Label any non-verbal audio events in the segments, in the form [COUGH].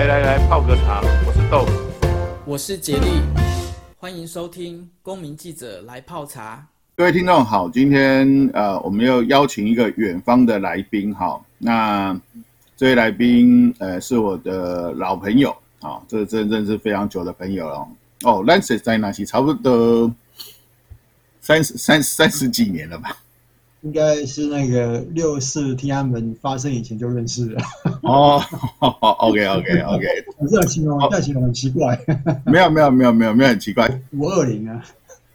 来来来，泡个茶。我是豆，我是杰力，欢迎收听《公民记者来泡茶》。各位听众好，今天呃，我们又邀请一个远方的来宾哈。那这位来宾呃，是我的老朋友啊，这真真是非常久的朋友了。哦，Lance 在那里，差不多三十三三十几年了吧。应该是那个六四天安门发生以前就认识了。哦，OK OK OK，你这样形容，这样形容很奇怪。没有没有没有没有没有很奇怪。五二零啊，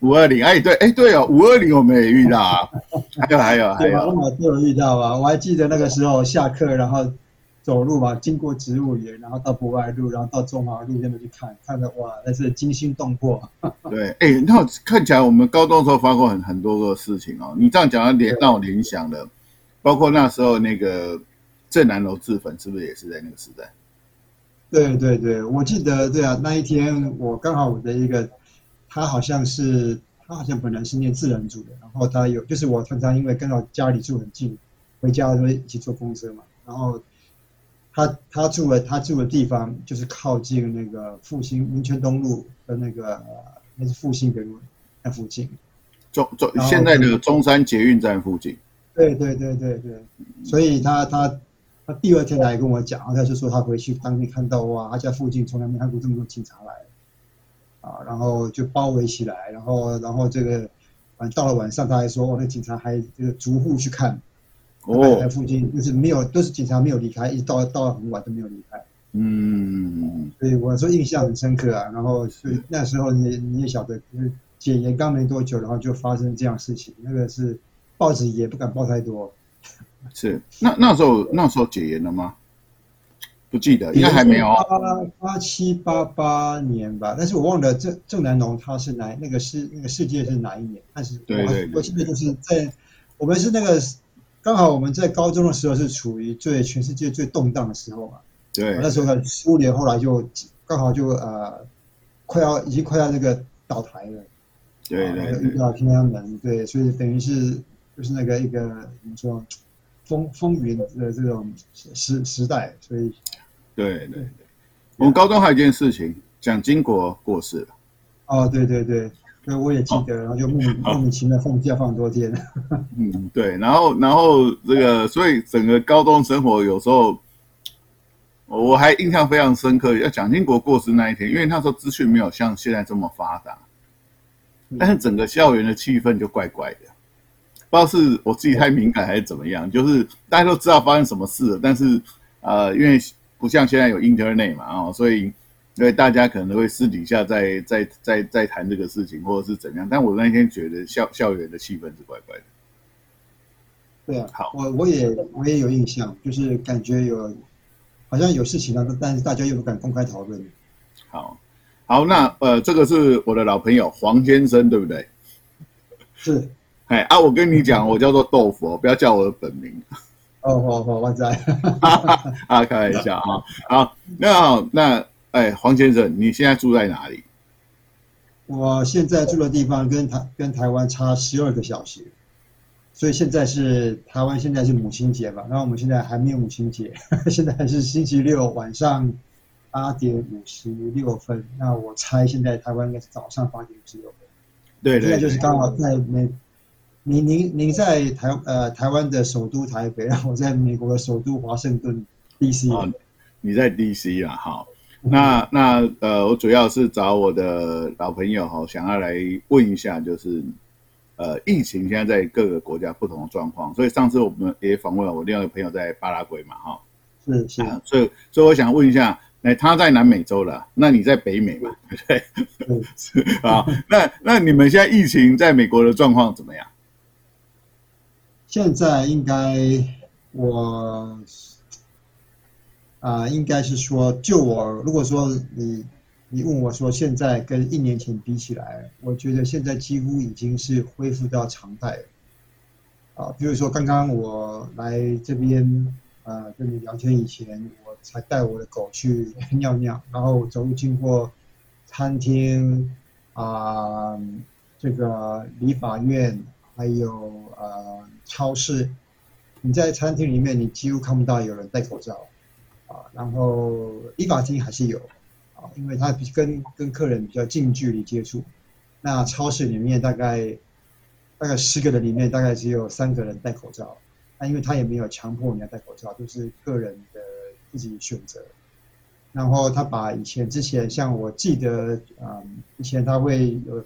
五二零，哎对哎对哦，五二零我们也遇到啊。还有还有还有，我们都有遇到啊。我还记得那个时候下课，然后。走路嘛，经过植物园，然后到博爱路，然后到中华路那边去看，看的哇，那是惊心动魄。[LAUGHS] 对，哎、欸，那看起来我们高中的时候发过很很多个事情哦。你这样讲，联让我联想的，包括那时候那个正南楼自焚，是不是也是在那个时代？对对对，我记得对啊，那一天我刚好我的一个，他好像是他好像本来是念自然组的，然后他有就是我常常因为跟到家里住很近，回家都会一起坐公车嘛，然后。他他住的他住的地方就是靠近那个复兴温泉东路的那个那是复兴北路那附近，中中现在的中山捷运站附近。对对对对对，所以他他他第二天来跟我讲，他就说他回去当天看到哇，他家附近从来没看过这么多警察来，啊，然后就包围起来，然后然后这个晚到了晚上他还说，哦，那警察还这个逐户去看。哦，在附近就是没有，都是警察没有离开，一直到到很晚都没有离开。嗯，所以我说印象很深刻啊。然后所以那时候你你也晓得，就是解严刚没多久，然后就发生这样事情，那个是报纸也不敢报太多。是，那那时候那时候解严了吗？不记得，应该还没有。八八七八八年吧，但是我忘了郑郑南榕他是哪那个世那个世界是哪一年？但是对对，我记得就是在我们是那个。刚好我们在高中的时候是处于最全世界最动荡的时候嘛，对，那时候苏联后来就刚好就呃快要已经快要那个倒台了，对对，遇到天安门，对，所以等于是就是那个一个怎么说风风云的这种时时代，所以对对对，我们高中还有一件事情，蒋经国过世了，哦，对对对。对，我也记得，然后就莫名莫名其妙放假放多天。嗯，对，然后然后这个，所以整个高中生活有时候，我还印象非常深刻。要蒋经国过世那一天，因为那时候资讯没有像现在这么发达，但是整个校园的气氛就怪怪的，不知道是我自己太敏感还是怎么样，就是大家都知道发生什么事了，但是呃，因为不像现在有 Internet 嘛，哦，所以。因为大家可能会私底下在在在在谈这个事情，或者是怎样，但我那天觉得校校园的气氛是怪怪的。对啊，好，我我也我也有印象，就是感觉有好像有事情了，但是大家又不敢公开讨论。好，好，那呃，这个是我的老朋友黄先生，对不对？是。[LAUGHS] 哎啊，我跟你讲，我叫做豆腐，不要叫我的本名。哦，好好，我在。[LAUGHS] 啊，开玩笑啊，好，那好，那。哎，黄先生，你现在住在哪里？我现在住的地方跟台跟台湾差十二个小时，所以现在是台湾现在是母亲节吧？然后我们现在还没有母亲节，[LAUGHS] 现在是星期六晚上八点五十六分。那我猜现在台湾应该是早上八点五十六分。对，对，对，现在就是刚好在美，您您您在台呃台湾的首都台北，然后我在美国的首都华盛顿 DC。哦，你在 DC 啊？好。那那呃，我主要是找我的老朋友哈，想要来问一下，就是呃，疫情现在在各个国家不同的状况。所以上次我们也访问了我另外一个朋友在巴拉圭嘛，哈，是是、啊，所以所以我想问一下，哎，他在南美洲了，那你在北美嘛，对不对？[LAUGHS] 是啊，那那你们现在疫情在美国的状况怎么样？现在应该我。啊、应该是说，就我如果说你你问我说，现在跟一年前比起来，我觉得现在几乎已经是恢复到常态了。啊，比如说刚刚我来这边、呃、跟你聊天以前，我才带我的狗去 [LAUGHS] 尿尿，然后走路经过餐厅啊、这个理发院，还有呃超市，你在餐厅里面你几乎看不到有人戴口罩。啊，然后理发厅还是有啊，因为他跟跟客人比较近距离接触。那超市里面大概大概十个人里面大概只有三个人戴口罩，那因为他也没有强迫你要戴口罩，都是个人的自己选择。然后他把以前之前像我记得，嗯，以前他会有，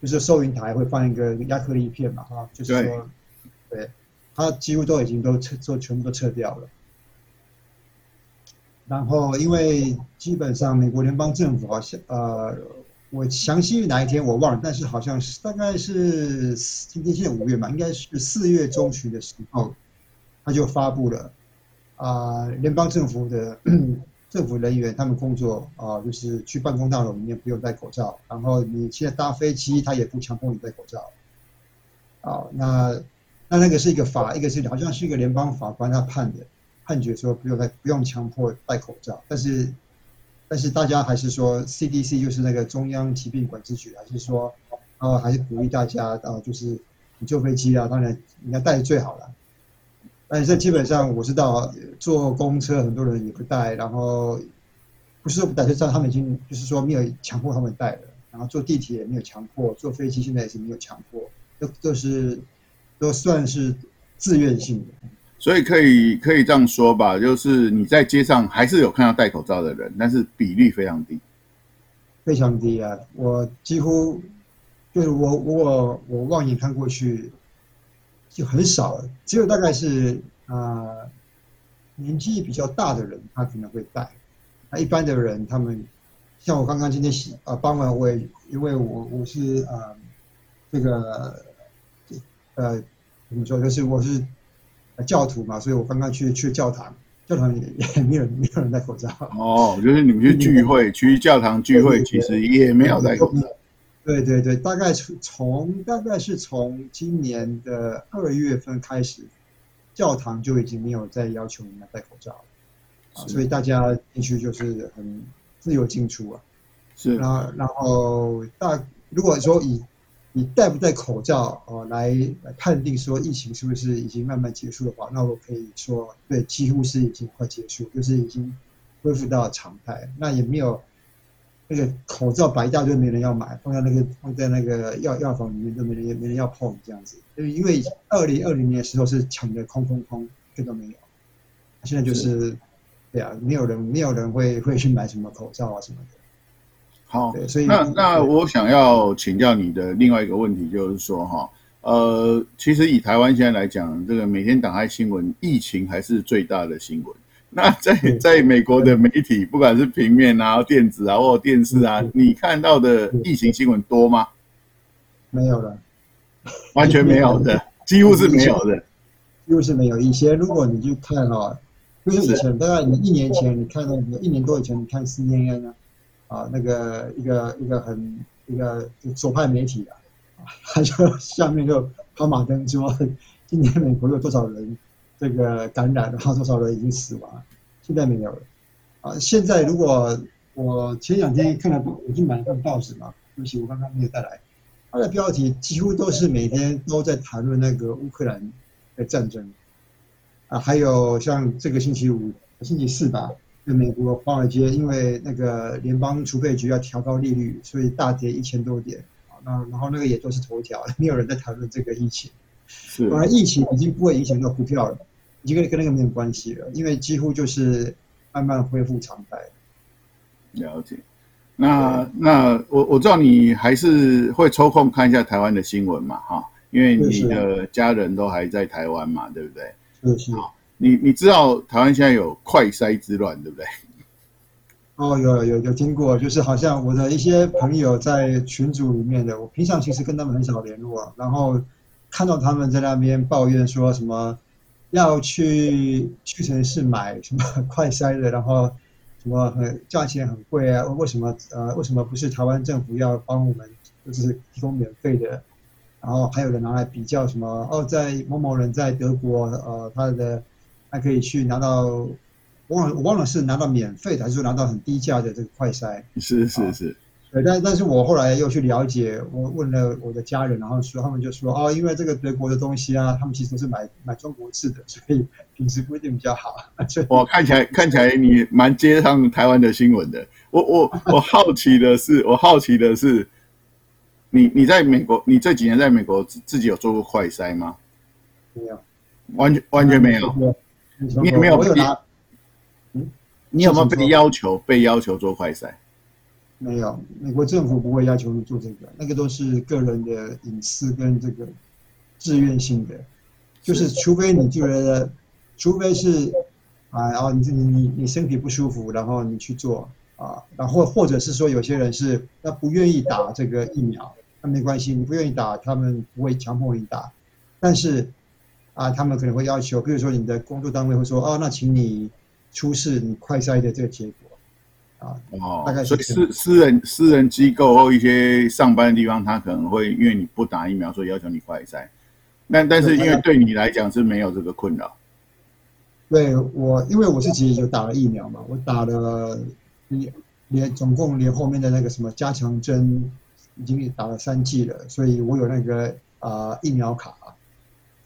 就是收银台会放一个亚克力片嘛，哈，就是说，对，他几乎都已经都撤，都全部都撤掉了。然后因为基本上美国联邦政府好像，呃，我详细哪一天我忘了，但是好像是大概是今天现在五月嘛，应该是四月中旬的时候，他就发布了，啊、联邦政府的。[CLEARS THROAT] 政府人员他们工作啊，就是去办公大楼里面不用戴口罩，然后你现在搭飞机，他也不强迫你戴口罩。啊，那那那个是一个法，一个是好像是一个联邦法官他判的，判决说不用戴，不用强迫戴口罩。但是但是大家还是说 CDC 就是那个中央疾病管制局，还是说啊，还是鼓励大家啊，就是你坐飞机啊，当然应该戴最好了。但是基本上我知道，坐公车很多人也不戴，然后不是说不戴，就知道他们已经就是说没有强迫他们戴了。然后坐地铁也没有强迫，坐飞机现在也是没有强迫，都都是都算是自愿性的。所以可以可以这样说吧，就是你在街上还是有看到戴口罩的人，但是比例非常低，非常低啊！我几乎就是我我我望眼看过去。就很少，只有大概是啊、呃、年纪比较大的人，他可能会戴。那一般的人，他们像我刚刚今天洗啊傍晚，我因为我我是啊、呃、这个呃怎么说，就是我是教徒嘛，所以我刚刚去去教堂，教堂也也没有没有人戴口罩。哦，就是你们去聚会，去教堂聚会，其实也没有戴口罩。对对对，大概从从大概是从今年的二月份开始，教堂就已经没有再要求你们戴口罩了，啊，所以大家进去就是很自由进出啊。是，然后然后大如果说以你戴不戴口罩哦来来判定说疫情是不是已经慢慢结束的话，那我可以说对，几乎是已经快结束，就是已经恢复到常态，那也没有。那个口罩摆一大堆，没人要买，放在那个放在那个药药房里面都没人没人要碰这样子。因为二零二零年的时候是抢的空空空，这都没有。现在就是，是对啊，没有人没有人会会去买什么口罩啊什么的。好，所以那那我想要请教你的另外一个问题就是说哈，呃，其实以台湾现在来讲，这个每天打开新闻，疫情还是最大的新闻。那在在美国的媒体，不管是平面啊、电子啊或电视啊，你看到的疫情新闻多吗？没有了，完全没有的，[LAUGHS] 几乎是没有的，几乎是没有。以前如果你去看哈，就是以前大概你一年前你看到，一年多以前你看 CNN 呢，啊，那个一个一个很一个左派媒体啊，他就 [LAUGHS] 下面就跑马灯说，今年美国有多少人？这个感染，然后多少人已经死亡？现在没有了。啊，现在如果我前两天看了，我去买了份报纸嘛，对不起，我刚刚没有带来。它的标题几乎都是每天都在谈论那个乌克兰的战争。啊，还有像这个星期五、星期四吧，美国华尔街，因为那个联邦储备局要调高利率，所以大跌一千多点。啊，那然后那个也都是头条，没有人在谈论这个疫情。是，而疫情已经不会影响到股票了，已经跟跟那个没有关系了，因为几乎就是慢慢恢复常态。了解，那那我我知道你还是会抽空看一下台湾的新闻嘛，哈，因为你的家人都还在台湾嘛，对不对？是是。好，你你知道台湾现在有快筛之乱，对不对？哦，有有有听过，就是好像我的一些朋友在群组里面的，我平常其实跟他们很少联络，然后。看到他们在那边抱怨说什么要去屈臣氏买什么 [LAUGHS] 快筛的，然后什么很价钱很贵啊？为什么呃为什么不是台湾政府要帮我们就是提供免费的？然后还有人拿来比较什么哦，在某某人在德国呃他的还可以去拿到，忘了我忘了是拿到免费的还是说拿到很低价的这个快筛？是是是。对，但但是我后来又去了解，我问了我的家人，然后说他们就说哦，因为这个德国的东西啊，他们其实都是买买中国制的，所以品质不一定比较好。[LAUGHS] 我看起来看起来你蛮接上台湾的新闻的。我我我好奇的是，我好奇的是，[LAUGHS] 你你在美国，你这几年在美国自己有做过快筛吗？没有，完全完全没有。你有没有？我有拿。嗯，你有没有被要求被要求做快筛？没有，美国政府不会要求你做这个，那个都是个人的隐私跟这个自愿性的，就是除非你觉得，除非是啊，然后你你你身体不舒服，然后你去做啊，然后或者是说有些人是他不愿意打这个疫苗，那没关系，你不愿意打，他们不会强迫你打，但是啊，他们可能会要求，比如说你的工作单位会说，哦，那请你出示你快筛的这个结果。啊哦，大概所以私私人私人机构或一些上班的地方，他可能会因为你不打疫苗，所以要求你快筛。但但是因为对你来讲是没有这个困扰。对我，因为我自己有打了疫苗嘛，我打了连连总共连后面的那个什么加强针已经打了三剂了，所以我有那个啊、呃、疫苗卡，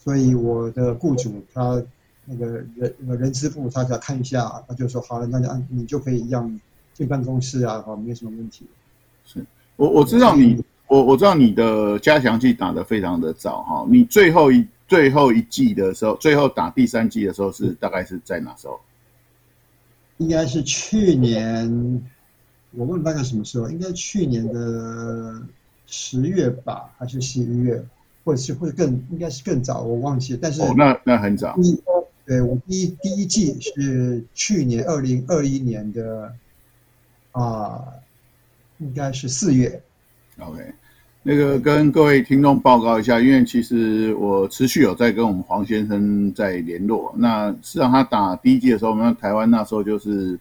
所以我的雇主他那个人那个人资部他只要看一下，他就说好了，那就按你就可以一样。进办公室啊，好，没什么问题。是我我知道你，我我知道你的加强剂打得非常的早哈。你最后一最后一季的时候，最后打第三季的时候是大概是在哪时候？应该是去年，我问大概什么时候？应该去年的十月吧，还是十一月，或者是或者更应该是更早，我忘记了。但是哦，那那很早。对，我第一第一季是去年二零二一年的。啊，应该是四月。OK，那个跟各位听众报告一下，因为其实我持续有在跟我们黄先生在联络。那实际上他打第一季的时候，我们台湾那时候就是，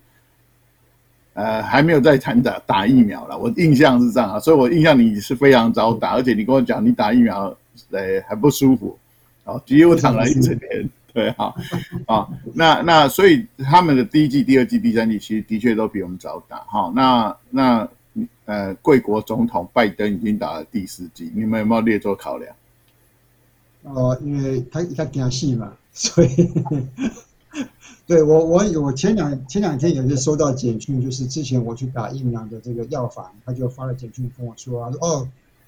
呃，还没有在谈打打疫苗了。我印象是这样啊，所以我印象你是非常早打，而且你跟我讲你打疫苗，呃，很不舒服，哦，几乎躺了一整天。对哈，啊，那那所以他们的第一季、第二季、第三季其实的确都比我们早打哈。那那呃，贵国总统拜登已经打了第四季，你们有没有列作考量？哦，因为他他惊死嘛，[LAUGHS] 所以 [LAUGHS] 对我我我前两前两天也是收到简讯，就是之前我去打疫苗的这个药房，他就发了简讯跟我说啊，说哦，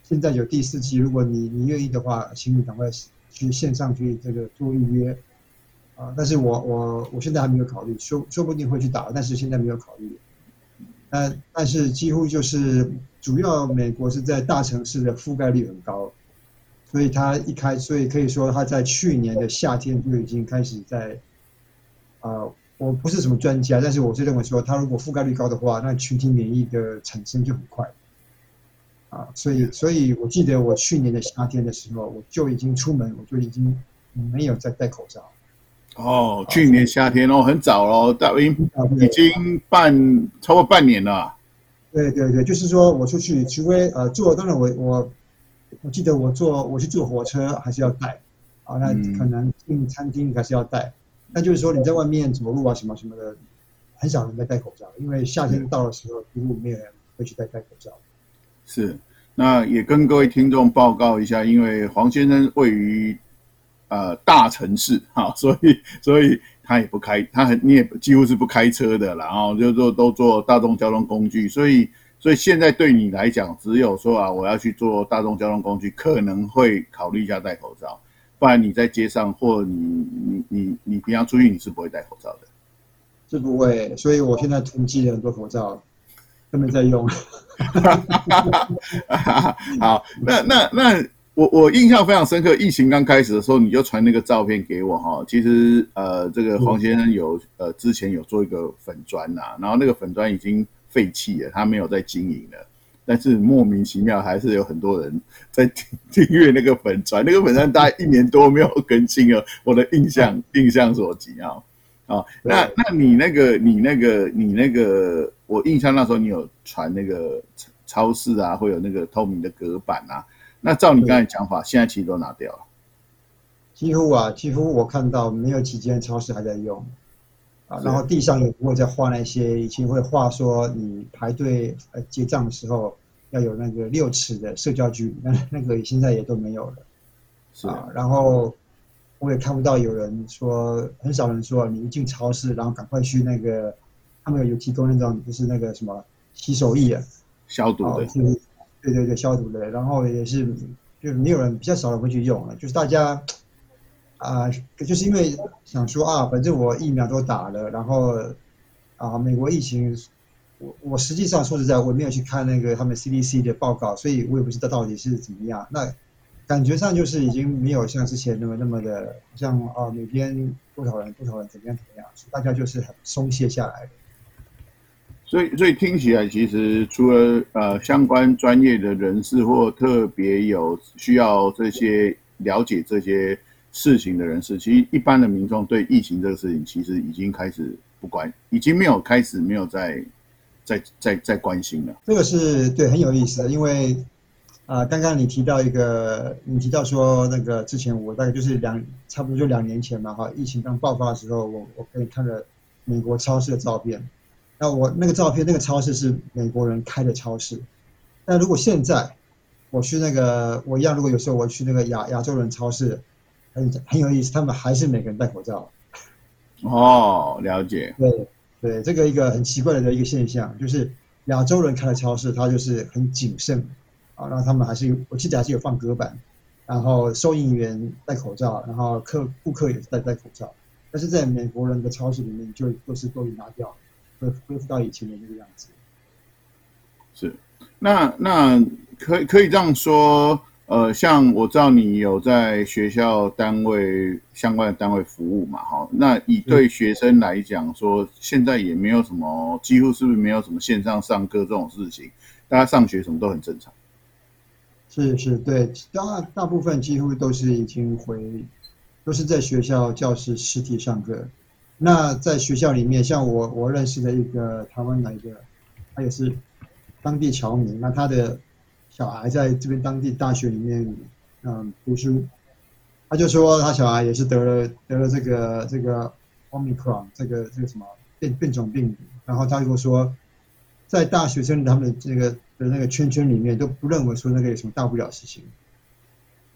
现在有第四季，如果你你愿意的话，请你赶快去线上去这个做预约。啊，但是我我我现在还没有考虑，说说不定会去打，但是现在没有考虑。呃，但是几乎就是主要美国是在大城市的覆盖率很高，所以他一开，所以可以说他在去年的夏天就已经开始在，啊、我不是什么专家，但是我是认为说，他如果覆盖率高的话，那群体免疫的产生就很快。啊，所以所以我记得我去年的夏天的时候，我就已经出门，我就已经没有再戴口罩。哦，去年夏天哦，很早哦，大已经已经半超过半年了。对对对，就是说我出去，除非呃坐，当然我我我记得我坐我去坐火车还是要戴，啊，那可能进餐厅还是要戴。那、嗯、就是说你在外面走路啊什么什么的，很少人在戴口罩，因为夏天到的时候几乎没有人会去戴戴口罩。是，那也跟各位听众报告一下，因为黄先生位于。呃，大城市 [LAUGHS] 哈，所以所以他也不开，他很你也几乎是不开车的啦，然后就做都做大众交通工具，所以所以现在对你来讲，只有说啊，我要去做大众交通工具，可能会考虑一下戴口罩，不然你在街上或你你你你平常出去你是不会戴口罩的，是不会，所以我现在囤积了很多口罩，他们在用。[LAUGHS] 好，那那那。我我印象非常深刻，疫情刚开始的时候，你就传那个照片给我哈。其实呃，这个黄先生有呃之前有做一个粉砖呐，然后那个粉砖已经废弃了，他没有在经营了。但是莫名其妙还是有很多人在订订阅那个粉砖，那个粉砖大概一年多没有更新了。我的印象印象所及啊啊，那那你那个你那个你那个，我印象那时候你有传那个超市啊，会有那个透明的隔板啊。那照你刚才讲法，现在其实都拿掉了。几乎啊，几乎我看到没有几间超市还在用啊。然后地上也不会再画那些，以前会画说你排队呃结账的时候要有那个六尺的社交距离，[LAUGHS] 那那个现在也都没有了。是啊，然后我也看不到有人说，很少人说你一进超市，然后赶快去那个，他们有提供那种就是那个什么洗手液啊，消毒的，哦就是，对对对，消毒的。然后也是就是没有人，比较少人会去用了，就是大家啊，呃，就是因为想说啊，反正我疫苗都打了，然后啊，美国疫情，我我实际上说实在，我没有去看那个他们 CDC 的报告，所以我也不知道到底是怎么样。那感觉上就是已经没有像之前那么那么的，像啊每天多少人多少人怎么样怎么样，大家就是很松懈下来。所以所以听起来，其实除了呃相关专业的人士或特别有需要这些了解这些事情的人士，其实一般的民众对疫情这个事情，其实已经开始不关，已经没有开始没有在在在在关心了。这个是对很有意思的，因为。啊，刚刚你提到一个，你提到说那个之前我大概就是两，差不多就两年前嘛，哈，疫情刚爆发的时候，我我可以看了美国超市的照片，那我那个照片那个超市是美国人开的超市，那如果现在我去那个，我一样，如果有时候我去那个亚亚洲人超市，很很有意思，他们还是每个人戴口罩。哦，了解。对对，这个一个很奇怪的一个现象，就是亚洲人开的超市，他就是很谨慎。啊，然后他们还是有，我记得还是有放隔板，然后收银员戴口罩，然后客顾客也是戴戴口罩。但是在美国人的超市里面，就都是都已拿掉，恢恢复到以前的那个样子。是，那那可以可以这样说，呃，像我知道你有在学校单位相关的单位服务嘛，哈，那以对学生来讲说，现在也没有什么，几乎是不是没有什么线上上课这种事情，大家上学什么都很正常。是是，对，大大部分几乎都是已经回，都是在学校教室实体上课。那在学校里面，像我我认识的一个台湾的一个，他也是当地侨民，那他的小孩在这边当地大学里面嗯读书，他就说他小孩也是得了得了这个这个 Omicron 这个这个什么变变种病毒，然后他就说，在大学生他们的这个。的那个圈圈里面都不认为说那个有什么大不了的事情，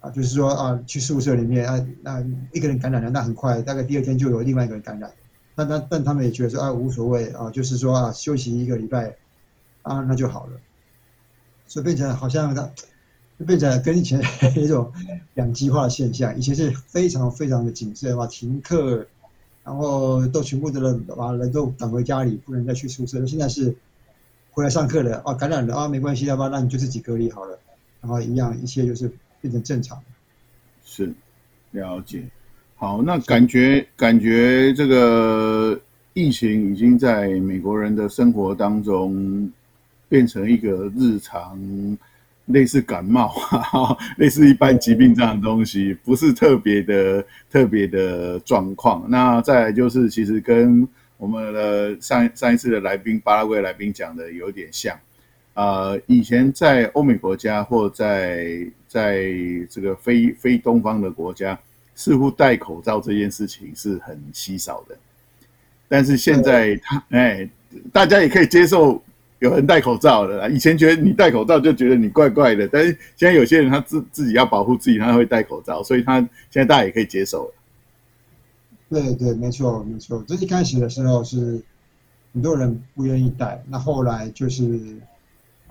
啊，就是说啊，去宿舍里面啊，那一个人感染了，那很快，大概第二天就有另外一个人感染，但但但他们也觉得说啊无所谓啊，就是说啊休息一个礼拜，啊那就好了，所以变成好像他，就变成跟以前 [LAUGHS] 一种两极化的现象，以前是非常非常的谨慎嘛，停课，然后都全部的人把人都赶回家里，不能再去宿舍，现在是。回来上课了啊，感染了啊，没关系，要不然那你就自己隔离好了，然后一样，一切就是变成正常。是，了解。好，那感觉感觉这个疫情已经在美国人的生活当中变成一个日常，类似感冒哈哈，[LAUGHS] 类似一般疾病这样的东西，不是特别的特别的状况。那再来就是，其实跟我们的上上一次的来宾巴拉圭来宾讲的有点像，呃，以前在欧美国家或在在这个非非东方的国家，似乎戴口罩这件事情是很稀少的，但是现在他哎，大家也可以接受有人戴口罩的。以前觉得你戴口罩就觉得你怪怪的，但是现在有些人他自自己要保护自己，他会戴口罩，所以他现在大家也可以接受了。对对，没错没错。这一开始的时候是很多人不愿意戴，那后来就是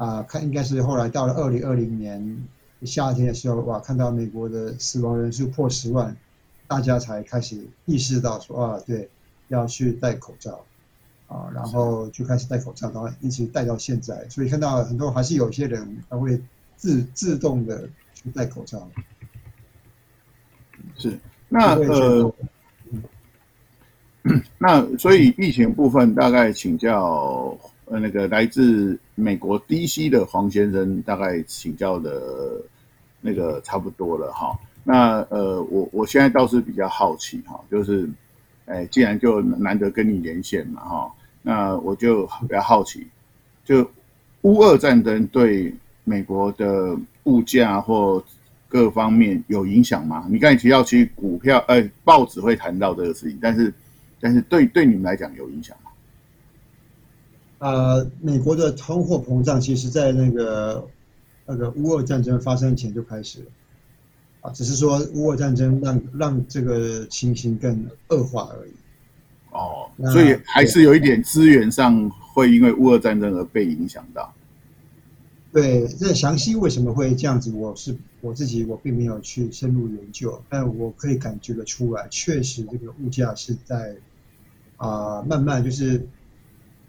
啊、呃，看应该是后来到了二零二零年夏天的时候，哇，看到美国的死亡人数破十万，大家才开始意识到说啊，对，要去戴口罩啊，然后就开始戴口罩，然后一直戴到现在。所以看到很多还是有些人他会自自动的去戴口罩。是，那呃。[COUGHS] 那所以疫情部分大概请教呃那个来自美国 DC 的黄先生，大概请教的那个差不多了哈。那呃我我现在倒是比较好奇哈，就是哎既然就难得跟你连线嘛哈，那我就比较好奇，就乌俄战争对美国的物价或各方面有影响吗？你刚才提到其实股票呃报纸会谈到这个事情，但是。但是对对你们来讲有影响吗？呃，美国的通货膨胀其实在那个那个乌俄战争发生前就开始了，啊，只是说乌俄战争让让这个情形更恶化而已。哦，所以还是有一点资源上会因为乌俄战争而被影响到。对，这详细为什么会这样子，我是我自己我并没有去深入研究，但我可以感觉得出来，确实这个物价是在啊、呃、慢慢就是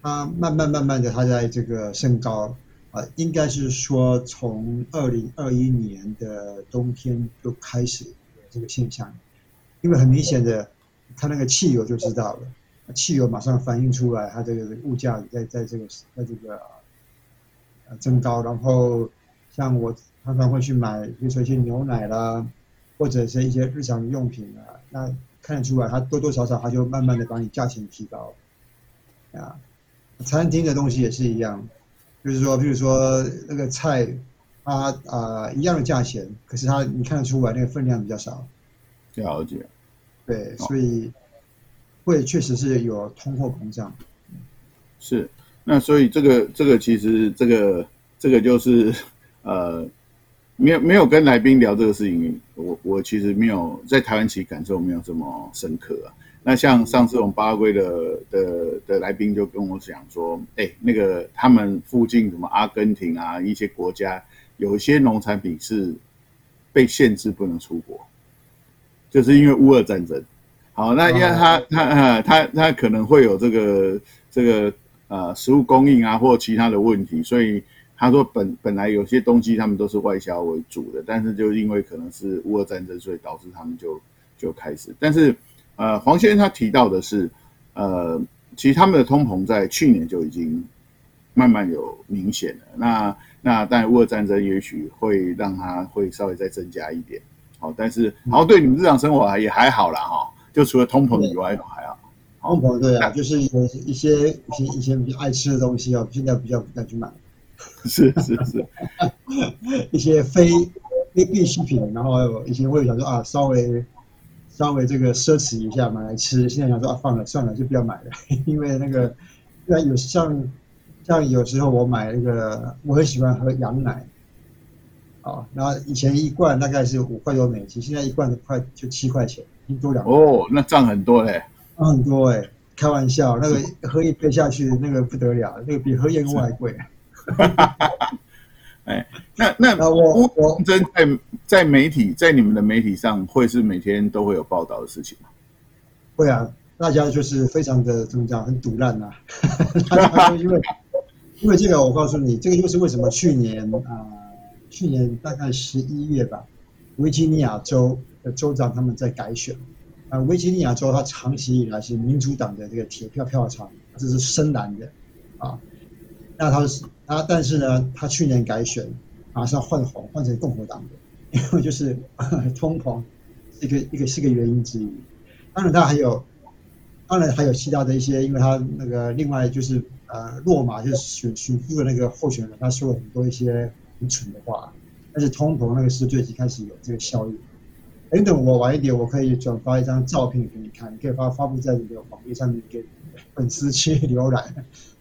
它慢慢慢慢的它在这个升高啊、应该是说从二零二一年的冬天就开始有这个现象，因为很明显的。看那个汽油就知道了，汽油马上反映出来，它这个物价在在这个在这个呃增高。然后像我常常会去买，比如说一些牛奶啦，或者是一些日常用品啊，那看得出来，它多多少少它就慢慢的把你价钱提高。啊，餐厅的东西也是一样，就是说，比如说那个菜，它啊、呃、一样的价钱，可是它你看得出来那个分量比较少。了解。对，所以会确实是有通货膨胀。是，那所以这个这个其实这个这个就是呃，没有没有跟来宾聊这个事情，我我其实没有在台湾其实感受没有这么深刻啊。那像上次我们巴拉圭的的的来宾就跟我讲说，哎，那个他们附近什么阿根廷啊一些国家，有一些农产品是被限制不能出国。就是因为乌俄战争，好，那因为他、哦、他他他他可能会有这个这个呃食物供应啊，或其他的问题，所以他说本本来有些东西他们都是外销为主的，但是就因为可能是乌俄战争，所以导致他们就就开始。但是呃，黄先生他提到的是，呃，其实他们的通膨在去年就已经慢慢有明显了。那那但乌俄战争也许会让它会稍微再增加一点。哦，但是好像对你们日常生活也还好啦哈，就除了通膨以外都还好。通膨对啊，就是有一些一些一些比较爱吃的东西哦，现在比较不敢去买。是 [LAUGHS] 是是，[LAUGHS] 一些非非必需品，然后一些会想说啊，稍微稍微这个奢侈一下买来吃，现在想说啊，放了算了，就不要买了，[LAUGHS] 因为那个，那有像像有时候我买那个，我很喜欢喝羊奶。啊，然后以前一罐大概是五块多美金，现在一罐都快就七块钱，多两。哦，那涨很多嘞，涨很多哎，开玩笑，那个喝一杯下去，那个不得了，那个比喝燕窝还贵。[LAUGHS] 哈哈哈！哎，那那我我真在在媒体在你们的媒体上会是每天都会有报道的事情吗？会啊，大家就是非常的怎么讲，很堵烂呐。[LAUGHS] 因为因为这个，我告诉你，这个就是为什么去年啊。呃去年大概十一月吧，维吉尼亚州的州长他们在改选。啊，维吉尼亚州它长期以来是民主党的这个铁票票仓，这是深蓝的啊。那他是他，但是呢，他去年改选，马上换红，换成共和党的，因 [LAUGHS] 为就是 [LAUGHS] 通膨，一个一个是个原因之一。当然他还有，当然还有其他的一些，因为他那个另外就是呃，落马就是选选副的那个候选人，他说了很多一些很。蠢的话，但是通膨那个时候就已经开始有这个效应。等等，我晚一点，我可以转发一张照片给你看，你可以发发布在你的网页上面给粉丝去浏览。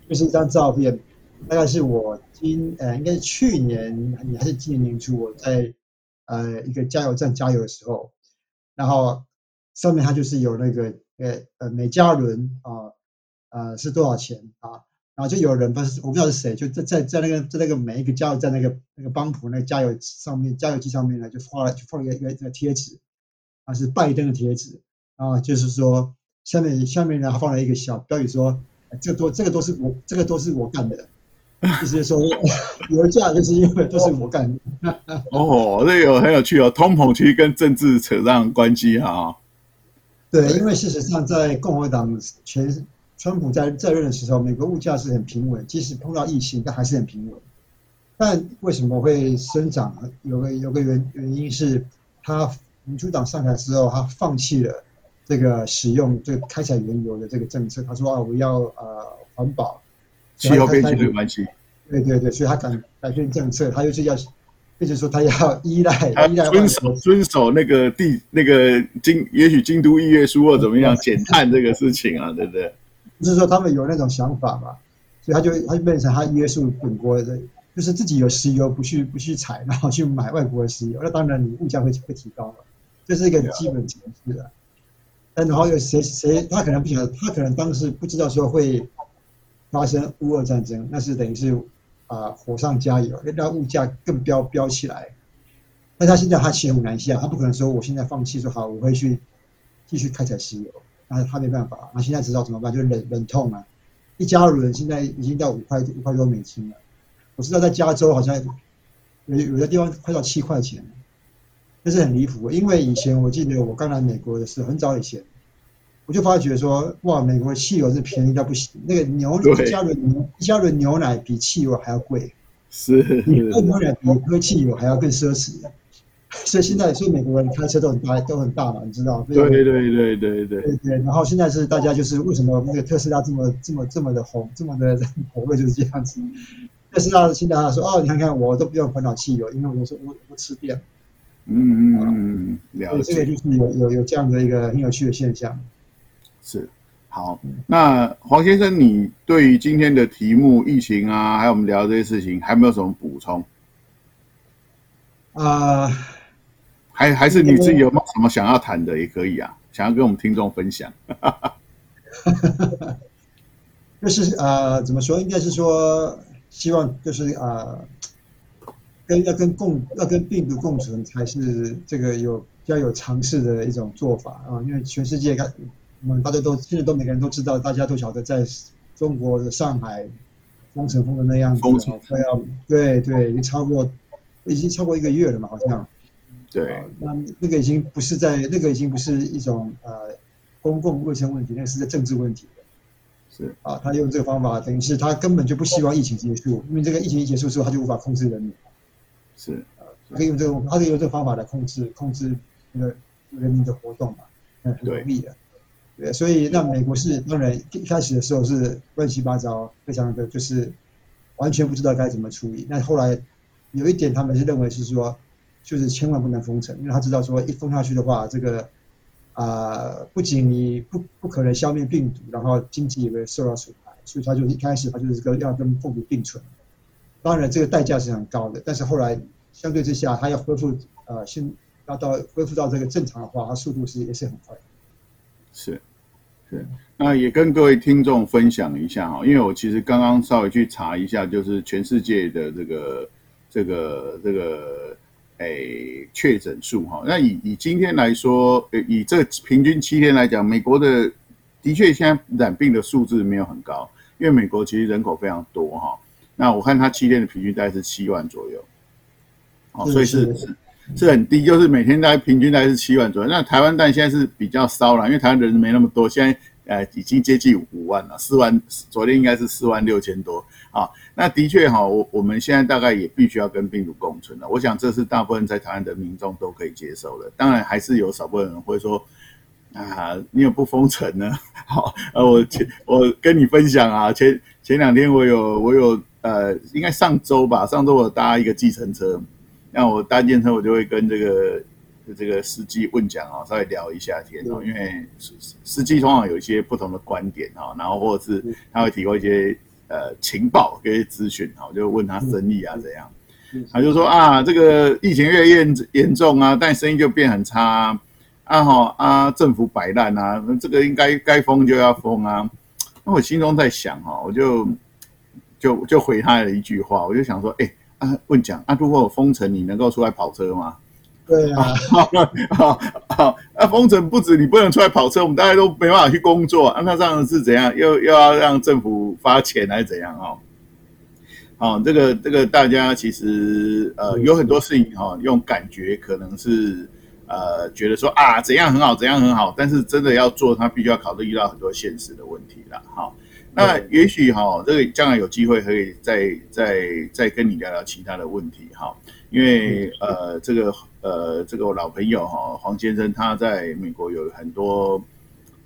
就是一张照片，大概是我今呃，应该是去年你还是今年年初，我在呃一个加油站加油的时候，然后上面它就是有那个呃呃每加仑啊呃是多少钱啊？然后就有人不是我不知道是谁，就在在在那个在那个每一个加油站那个那个帮浦那个加油上面加油机上面呢，就画了就放了一个一个贴纸，啊是拜登的贴纸啊，就是说下面下面呢还放了一个小标语说，这都这个都是我这个都是我干的，[LAUGHS] 就是说 [LAUGHS] 油价就是因为都是我干的。[LAUGHS] 哦，这个很有趣哦，通膨其实跟政治扯上关系哈。对，因为事实上在共和党全。川普在在任的时候，美国物价是很平稳，即使碰到疫情，但还是很平稳。但为什么会生长？有个有个原原因是，他民主党上台之后，他放弃了这个使用这个开采原油的这个政策。他说啊，我要呃环保，气候变迁的关系。对对对，所以他改改变政策，他就是要，就是说他要依赖依赖遵守遵守那个地那个京，也许京都议约书或怎么样减碳这个事情啊，对不对？就是说他们有那种想法嘛，所以他就他就变成他约束本国的，就是自己有石油不去不去采，然后去买外国的石油，那当然你物价会会提高了，这是一个基本常识的。但然后有谁谁他可能不晓得，他可能当时不知道说会发生乌俄战争，那是等于是啊火上加油，让物价更飙飙起来。那他现在他骑虎难下，他不可能说我现在放弃说好我会去继续开采石油，那他没办法，那现在知道怎么办？就忍忍痛啊。一加仑现在已经到五块五块多美金了，我知道在加州好像有有的地方快到七块钱，那是很离谱。因为以前我记得我刚来美国的时候，很早以前，我就发觉说，哇，美国的汽油是便宜到不行，那个牛一加仑牛一加仑牛奶比汽油还要贵，是比喝牛奶比喝汽油还要更奢侈。[LAUGHS] 所以现在，所以美国人开车都很大，都很大嘛，你知道？对对对对对对对。然后现在是大家就是为什么那个特斯拉这么这么这么的红，这么的火热就是这样子。特斯拉现在他说哦，你看看我都不用烦恼汽油，因为我说我我吃电。嗯嗯嗯，了解。这个就是有有有这样的一个很有趣的现象。是。好，那黄先生，你对于今天的题目疫情啊，还有我们聊这些事情，还有没有什么补充？啊。还还是你自己有没有什么想要谈的也可以啊，想要跟我们听众分享。[LAUGHS] 就是呃，怎么说？应该是说，希望就是呃，跟要跟共要跟病毒共存，才是这个有比较有尝试的一种做法啊。因为全世界看，我们大家都现在都每个人都知道，大家都晓得，在中国的上海封城封的那样子，快要对对，已经超过已经超过一个月了嘛，好像。对、啊，那那个已经不是在那个已经不是一种呃公共卫生问题，那个是在政治问题。是啊，他用这个方法，等于是他根本就不希望疫情结束，因为这个疫情一结束之后，他就无法控制人民。是啊，可以用这个，他可以用这个方法来控制控制那个人民的活动嘛，那，很容易的。对，所以那美国是当然一开始的时候是乱七八糟，非常的就是完全不知道该怎么处理。那后来有一点，他们是认为是说。就是千万不能封城，因为他知道说一封下去的话，这个啊、不仅你不不可能消灭病毒，然后经济也会受到损害，所以他就一开始他就是跟要跟病毒并存。当然这个代价是很高的，但是后来相对之下，他要恢复呃，先要到恢复到这个正常的话，他速度是也是很快。是，是，那也跟各位听众分享一下哈，因为我其实刚刚稍微去查一下，就是全世界的这个这个这个。诶，确诊数哈，那以以今天来说，以这平均七天来讲，美国的的确现在染病的数字没有很高，因为美国其实人口非常多哈。那我看它七天的平均大概是七万左右，哦，所以是是很低，就是每天大概平均大概是七万左右。那台湾但现在是比较烧了，因为台湾人没那么多，现在。呃，已经接近五万了，四万，昨天应该是四万六千多啊。那的确哈，我我们现在大概也必须要跟病毒共存了。我想这是大部分在台湾的民众都可以接受的。当然，还是有少部分人会说啊，你有不封城呢？[LAUGHS] 好，呃，我前我跟你分享啊，前前两天我有我有呃，应该上周吧，上周我搭一个计程车，那我搭计程车我就会跟这个。这个司机问讲啊，稍微聊一下天哦，因为司司机通常有一些不同的观点啊，然后或者是他会提供一些呃情报跟一些资讯啊，就问他生意啊怎样，他就说啊，这个疫情越严严重啊，但生意就变很差啊，哈啊，政府摆烂啊，那这个应该该封就要封啊，那我心中在想哈，我就就就回他了一句话，我就想说，哎啊问讲啊，如果我封城，你能够出来跑车吗？对啊，好，好，[LAUGHS] 好，那封城不止你不能出来跑车，我们大家都没办法去工作啊。那这样是怎样？又又要让政府发钱还是怎样哦？好，这个这个大家其实呃有很多事情哈，用感觉可能是呃觉得说啊怎样很好怎样很好，但是真的要做，他必须要考虑遇到很多现实的问题了。好，那也许哈，这个将来有机会可以再再再跟你聊聊其他的问题哈。因为呃，这个呃，这个我老朋友哈，黄先生他在美国有很多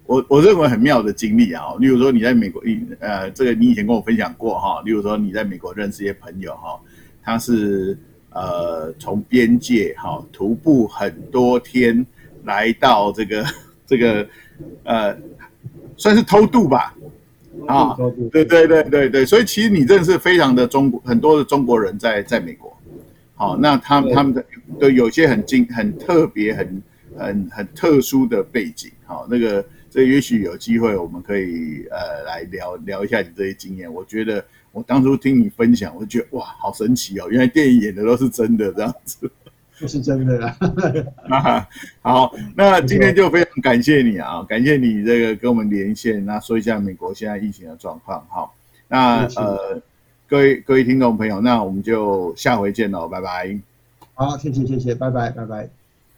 我我认为很妙的经历啊。例如说，你在美国，呃，这个你以前跟我分享过哈。例如说，你在美国认识一些朋友哈，他是呃从边界哈徒步很多天来到这个这个呃算是偷渡吧，啊，对对对对对，所以其实你认识非常的中国很多的中国人在在美国，好，那他们他们的都有些很精很特别很很很特殊的背景，好，那个这也许有机会我们可以呃来聊聊一下你这些经验。我觉得我当初听你分享，我就觉得哇，好神奇哦，原来电影演的都是真的这样子。这是真的啦啊！[LAUGHS] 好，那今天就非常感谢你啊，感谢你这个跟我们连线，那说一下美国现在疫情的状况。好，那呃，各位各位听众朋友，那我们就下回见喽，拜拜。好，谢谢谢谢，拜拜拜拜。